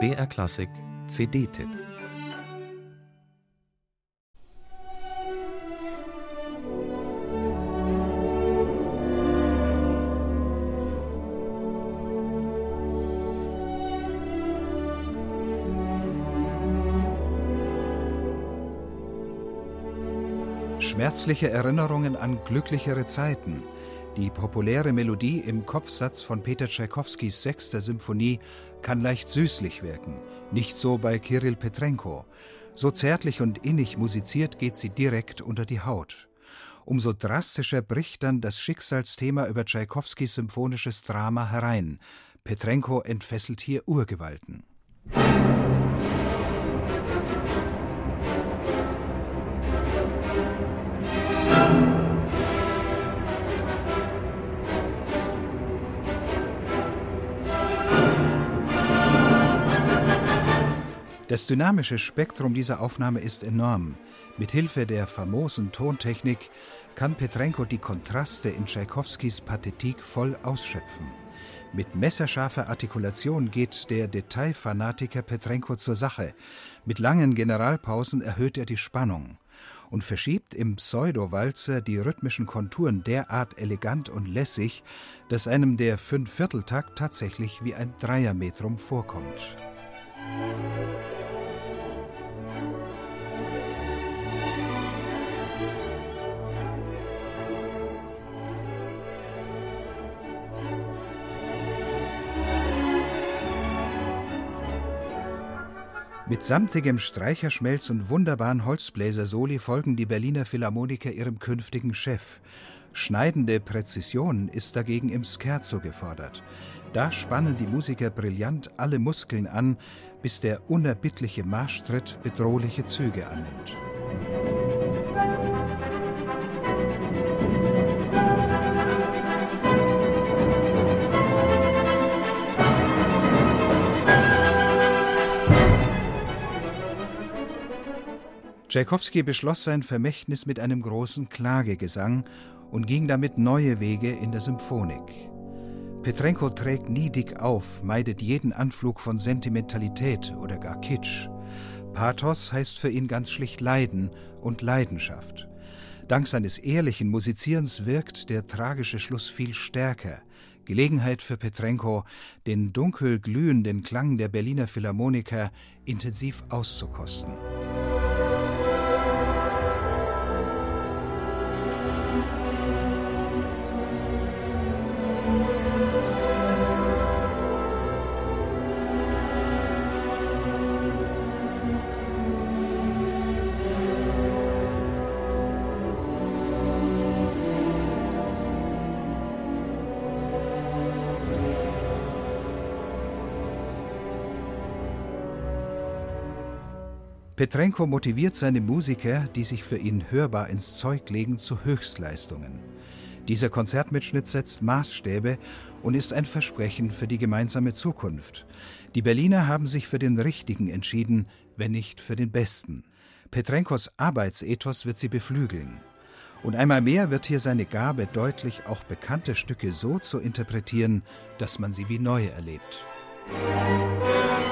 BR Klassik CD-Tipp Schmerzliche Erinnerungen an glücklichere Zeiten. Die populäre Melodie im Kopfsatz von Peter Tschaikowskis sechster Symphonie kann leicht süßlich wirken. Nicht so bei Kirill Petrenko. So zärtlich und innig musiziert geht sie direkt unter die Haut. Umso drastischer bricht dann das Schicksalsthema über Tschaikowskis symphonisches Drama herein. Petrenko entfesselt hier Urgewalten. Das dynamische Spektrum dieser Aufnahme ist enorm. Mit Hilfe der famosen Tontechnik kann Petrenko die Kontraste in Tschaikowskis Pathetik voll ausschöpfen. Mit messerscharfer Artikulation geht der Detailfanatiker Petrenko zur Sache. Mit langen Generalpausen erhöht er die Spannung und verschiebt im Pseudo-Walzer die rhythmischen Konturen derart elegant und lässig, dass einem der Fünfvierteltakt tatsächlich wie ein Dreiermetrum vorkommt. Mit samtigem Streicherschmelz und wunderbaren Holzbläser-Soli folgen die Berliner Philharmoniker ihrem künftigen Chef. Schneidende Präzision ist dagegen im Scherzo gefordert. Da spannen die Musiker brillant alle Muskeln an, bis der unerbittliche Marschtritt bedrohliche Züge annimmt. Tschaikowski beschloss sein Vermächtnis mit einem großen Klagegesang und ging damit neue Wege in der Symphonik. Petrenko trägt nie dick auf, meidet jeden Anflug von Sentimentalität oder gar Kitsch. Pathos heißt für ihn ganz schlicht Leiden und Leidenschaft. Dank seines ehrlichen Musizierens wirkt der tragische Schluss viel stärker. Gelegenheit für Petrenko, den dunkel glühenden Klang der Berliner Philharmoniker intensiv auszukosten. Petrenko motiviert seine Musiker, die sich für ihn hörbar ins Zeug legen, zu Höchstleistungen. Dieser Konzertmitschnitt setzt Maßstäbe und ist ein Versprechen für die gemeinsame Zukunft. Die Berliner haben sich für den Richtigen entschieden, wenn nicht für den Besten. Petrenkos Arbeitsethos wird sie beflügeln. Und einmal mehr wird hier seine Gabe deutlich, auch bekannte Stücke so zu interpretieren, dass man sie wie neu erlebt. Musik